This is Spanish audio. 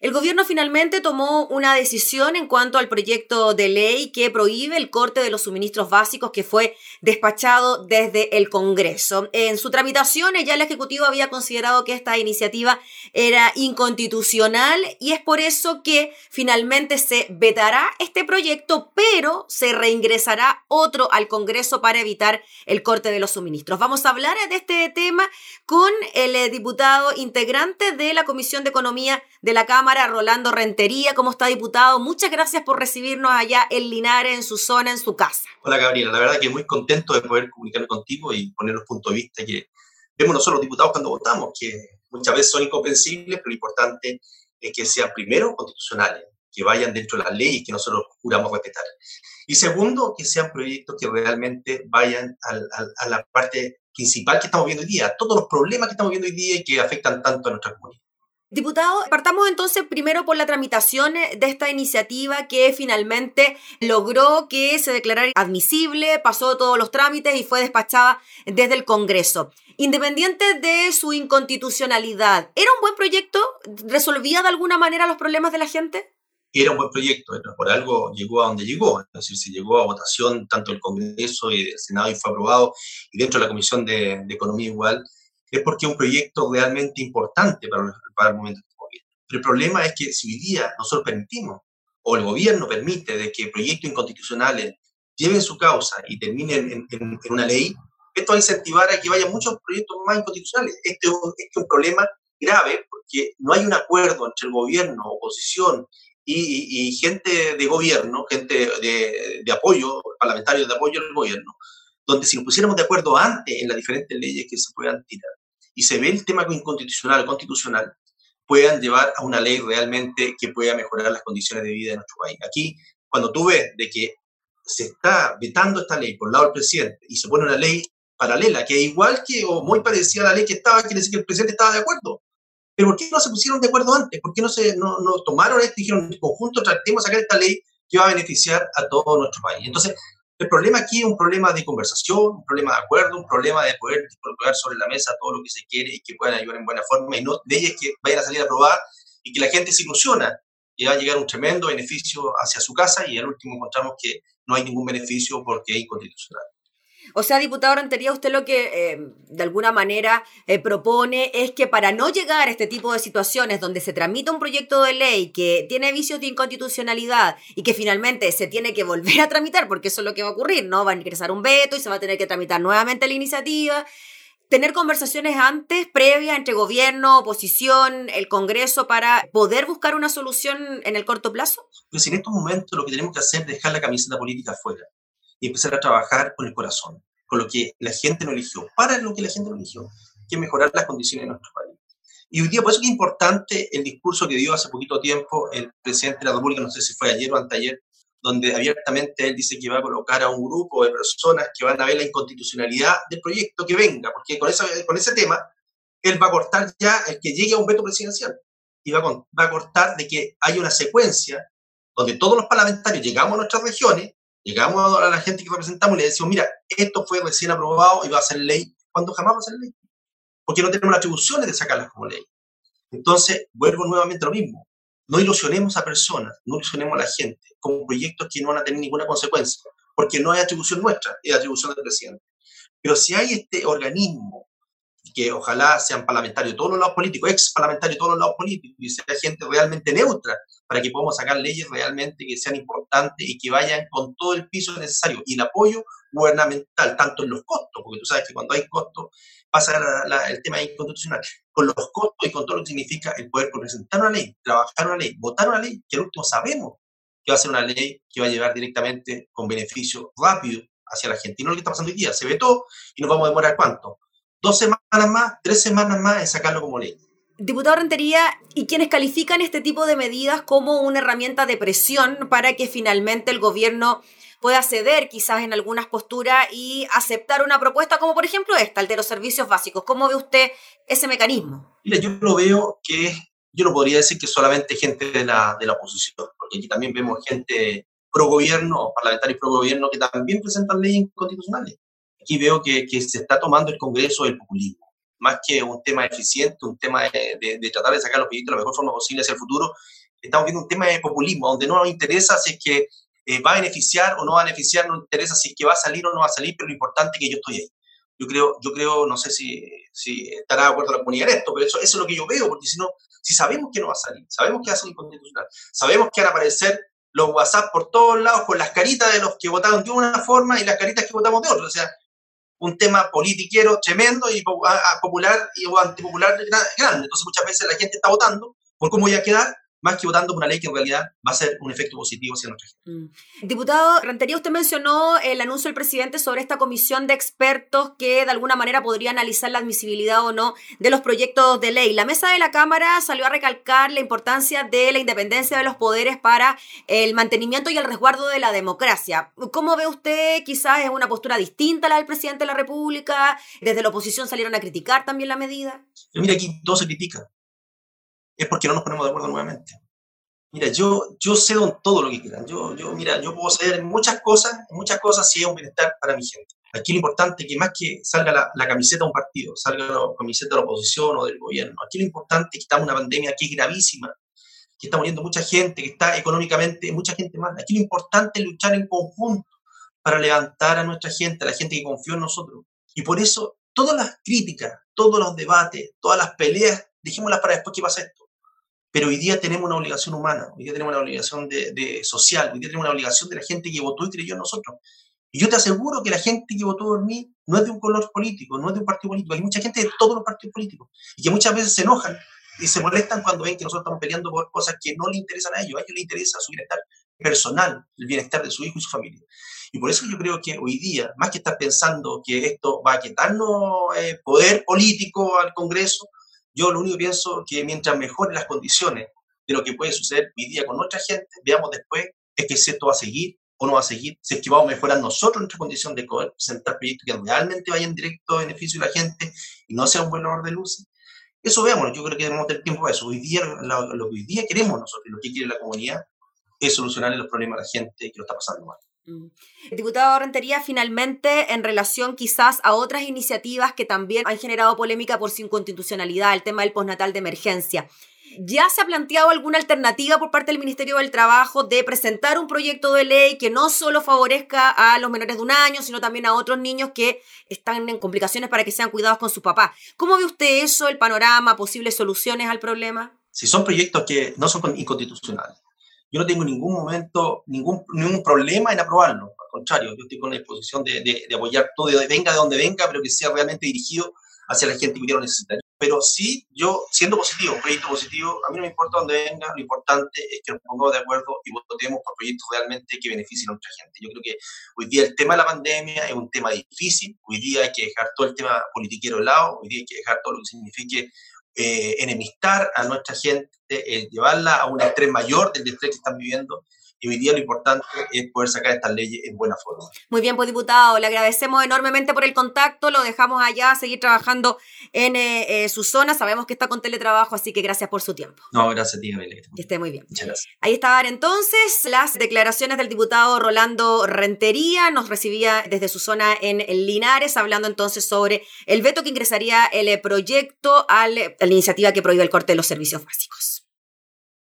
El gobierno finalmente tomó una decisión en cuanto al proyecto de ley que prohíbe el corte de los suministros básicos que fue despachado desde el Congreso. En su tramitación ya el Ejecutivo había considerado que esta iniciativa era inconstitucional y es por eso que finalmente se vetará este proyecto, pero se reingresará otro al Congreso para evitar el corte de los suministros. Vamos a hablar de este tema con el eh, diputado integrante de la Comisión de Economía de la Cámara Rolando Rentería. ¿Cómo está, diputado? Muchas gracias por recibirnos allá en Linares, en su zona, en su casa. Hola, Gabriela. La verdad que muy contento de poder comunicar contigo y poner los puntos de vista que vemos nosotros los diputados cuando votamos, que muchas veces son incomprensibles, pero lo importante es que sean primero constitucionales, que vayan dentro de las leyes que nosotros juramos respetar. Y segundo, que sean proyectos que realmente vayan a la parte principal que estamos viendo hoy día, todos los problemas que estamos viendo hoy día y que afectan tanto a nuestra comunidad. Diputado, partamos entonces primero por la tramitación de esta iniciativa que finalmente logró que se declarara admisible, pasó todos los trámites y fue despachada desde el Congreso. Independiente de su inconstitucionalidad, ¿era un buen proyecto? ¿Resolvía de alguna manera los problemas de la gente? Era un buen proyecto, por algo llegó a donde llegó, es decir, se llegó a votación tanto del Congreso y del Senado y fue aprobado, y dentro de la Comisión de Economía igual, es porque es un proyecto realmente importante para, el momento que estamos Pero el problema es que si hoy día nosotros permitimos, o el gobierno permite, de que proyectos inconstitucionales lleven su causa y terminen en, una ley, esto va a incentivar a que vayan muchos proyectos más inconstitucionales. Este, este es un problema grave porque no hay un acuerdo entre el gobierno, oposición y, gente de gobierno, gente de, de, apoyo, parlamentarios de apoyo al gobierno, donde si nos pusiéramos de acuerdo antes en las diferentes leyes que se puedan tirar, y se ve el tema inconstitucional o constitucional, puedan llevar a una ley realmente que pueda mejorar las condiciones de vida de nuestro país. Aquí, cuando tú ves de que se está vetando esta ley por el lado del presidente y se pone una ley paralela, que es igual que o muy parecida a la ley que estaba, quiere decir que el presidente estaba de acuerdo. Pero ¿por qué no se pusieron de acuerdo antes? ¿Por qué no, se, no, no tomaron esto y dijeron en conjunto tratemos de sacar esta ley que va a beneficiar a todo nuestro país? Entonces, el problema aquí es un problema de conversación, un problema de acuerdo, un problema de poder colocar sobre la mesa todo lo que se quiere y que puedan ayudar en buena forma y no ellas que vayan a salir a probar y que la gente se ilusiona y va a llegar un tremendo beneficio hacia su casa y al último encontramos que no hay ningún beneficio porque es inconstitucional. O sea, diputado Rentería, usted lo que eh, de alguna manera eh, propone es que para no llegar a este tipo de situaciones donde se tramita un proyecto de ley que tiene vicios de inconstitucionalidad y que finalmente se tiene que volver a tramitar, porque eso es lo que va a ocurrir, ¿no? Va a ingresar un veto y se va a tener que tramitar nuevamente la iniciativa. Tener conversaciones antes, previas, entre gobierno, oposición, el Congreso, para poder buscar una solución en el corto plazo? Pues en estos momentos lo que tenemos que hacer es dejar la camiseta política afuera y empezar a trabajar con el corazón, con lo que la gente no eligió, para lo que la gente no eligió, que es mejorar las condiciones de nuestro país. Y hoy día, por eso es importante el discurso que dio hace poquito tiempo el presidente de la República, no sé si fue ayer o anteayer, donde abiertamente él dice que va a colocar a un grupo de personas que van a ver la inconstitucionalidad del proyecto que venga, porque con, esa, con ese tema él va a cortar ya el que llegue a un veto presidencial y va a, va a cortar de que haya una secuencia donde todos los parlamentarios llegamos a nuestras regiones Llegamos a la gente que representamos y le decimos, mira, esto fue recién aprobado y va a ser ley, cuando jamás va a ser ley. Porque no tenemos las atribuciones de sacarlas como ley. Entonces, vuelvo nuevamente a lo mismo. No ilusionemos a personas, no ilusionemos a la gente con proyectos que no van a tener ninguna consecuencia, porque no hay atribución nuestra, es atribución del presidente. Pero si hay este organismo que ojalá sean parlamentarios todos los lados políticos, ex parlamentarios todos los lados políticos, y sea gente realmente neutra, para que podamos sacar leyes realmente que sean importantes y que vayan con todo el piso necesario y el apoyo gubernamental, tanto en los costos, porque tú sabes que cuando hay costos pasa el tema inconstitucional, con los costos y con todo lo que significa el poder presentar una ley, trabajar una ley, votar una ley, que al último sabemos que va a ser una ley que va a llevar directamente con beneficio rápido hacia la gente. Y no lo que está pasando hoy día, se ve todo y nos vamos a demorar cuánto, dos semanas más, tres semanas más en sacarlo como ley. Diputado Rentería, ¿y quienes califican este tipo de medidas como una herramienta de presión para que finalmente el gobierno pueda ceder quizás en algunas posturas y aceptar una propuesta como por ejemplo esta, el de los servicios básicos? ¿Cómo ve usted ese mecanismo? Mira, yo lo veo que, yo no podría decir que solamente gente de la, de la oposición, porque aquí también vemos gente pro gobierno, parlamentarios pro gobierno, que también presentan leyes inconstitucionales aquí veo que, que, se está tomando el Congreso del populismo. más que un tema eficiente, un tema de, tratar de sacar los proyectos de la mejor forma posible hacia el futuro, estamos viendo un tema de populismo, donde no nos interesa si es que eh, va a beneficiar o no va a beneficiar, no nos interesa si es que va a salir o no va a salir, pero lo importante es que yo estoy ahí. Yo creo, yo creo no sé si, si estará de acuerdo la comunidad en esto, pero eso, eso es lo que yo veo, porque si no, si sabemos que no va a salir, sabemos que va a ser inconstitucional, sabemos que van a aparecer los WhatsApp por todos lados con las caritas de los que votaron de una forma y las caritas que votamos de otra. O sea, un tema politiquero tremendo y popular y o antipopular grande. Entonces muchas veces la gente está votando por cómo voy a quedar más que votando por una ley que en realidad va a ser un efecto positivo hacia nuestra gente. Mm. Diputado Rentería, usted mencionó el anuncio del presidente sobre esta comisión de expertos que de alguna manera podría analizar la admisibilidad o no de los proyectos de ley. La mesa de la Cámara salió a recalcar la importancia de la independencia de los poderes para el mantenimiento y el resguardo de la democracia. ¿Cómo ve usted? Quizás es una postura distinta a la del presidente de la República. Desde la oposición salieron a criticar también la medida. Mira, aquí todo se critica es porque no nos ponemos de acuerdo nuevamente. Mira, yo, yo cedo en todo lo que quieran. Yo, yo, mira, yo puedo ceder en muchas cosas, en muchas cosas si es un bienestar para mi gente. Aquí lo importante es que más que salga la, camiseta de un partido, salga la camiseta de la oposición o del gobierno, aquí lo importante es que estamos en una pandemia que es gravísima, que está muriendo mucha gente, que está económicamente, mucha gente más. Aquí lo importante es luchar en conjunto para levantar a nuestra gente, a la gente que confió en nosotros. Y por eso todas las críticas, todos los debates, todas las peleas, dijémoslas para después que pasa esto pero hoy día tenemos una obligación humana, hoy día tenemos una obligación de, social, hoy día tenemos una obligación de la gente que votó y creyó en nosotros. Y yo te aseguro que la gente que votó por mí no es de un color político, no es de un partido político. Hay mucha gente de todos los partidos políticos y que muchas veces se enojan y se molestan cuando ven que nosotros estamos peleando por cosas que no le interesan a ellos. A ellos les interesa su bienestar personal, el bienestar de su hijo y su familia. Y por eso yo creo que hoy día, más que estar pensando que esto va a quitarnos eh, poder político al Congreso, yo lo único que pienso que mientras mejoren las condiciones de lo que puede suceder hoy día con nuestra gente, veamos después es que si esto va a seguir o no va a seguir, si es que vamos a mejorar nosotros nuestra condición de poder presentar proyectos que realmente vayan directo a beneficio de la gente y no sea un buen honor de luz. Eso veamos, yo creo que debemos tener tiempo para eso. Hoy día, lo, que hoy día queremos nosotros, lo que quiere la comunidad, es solucionar los problemas a la gente que lo está pasando mal. Mm. diputado Rentería, finalmente, en relación quizás a otras iniciativas que también han generado polémica por su inconstitucionalidad, el tema del postnatal de emergencia. ¿Ya se ha planteado alguna alternativa por parte del Ministerio del Trabajo de presentar un proyecto de ley que no solo favorezca a los menores de un año, sino también a otros niños que están en complicaciones para que sean cuidados con su papá? ¿Cómo ve usted eso, el panorama, posibles soluciones al problema? Si son proyectos que no son inconstitucionales, yo no tengo ningún momento, ningún, ningún problema en aprobarlo. Al contrario, yo estoy con la disposición de, de, apoyar todo, de, venga de donde venga, pero que sea realmente dirigido hacia la gente que lo necesita. Pero sí, yo, siendo positivo, un proyecto positivo, a mí no me importa dónde venga, lo importante es que nos pongamos de acuerdo y votemos por proyectos realmente que beneficien a nuestra gente. Yo creo que hoy día el tema de la pandemia es un tema difícil, hoy día hay que dejar todo el tema politiquero de lado, hoy día hay que dejar todo lo que signifique eh, enemistar a nuestra gente, eh, llevarla a un estrés mayor del estrés que están viviendo. Y hoy día lo importante es poder sacar estas leyes en buena forma. Muy bien, pues diputado, le agradecemos enormemente por el contacto, lo dejamos allá, seguir trabajando en eh, su zona, sabemos que está con teletrabajo, así que gracias por su tiempo. No, gracias a ti, Que esté muy bien. Muchas gracias. Ahí estaban entonces las declaraciones del diputado Rolando Rentería, nos recibía desde su zona en Linares, hablando entonces sobre el veto que ingresaría el proyecto a la iniciativa que prohíbe el corte de los servicios básicos.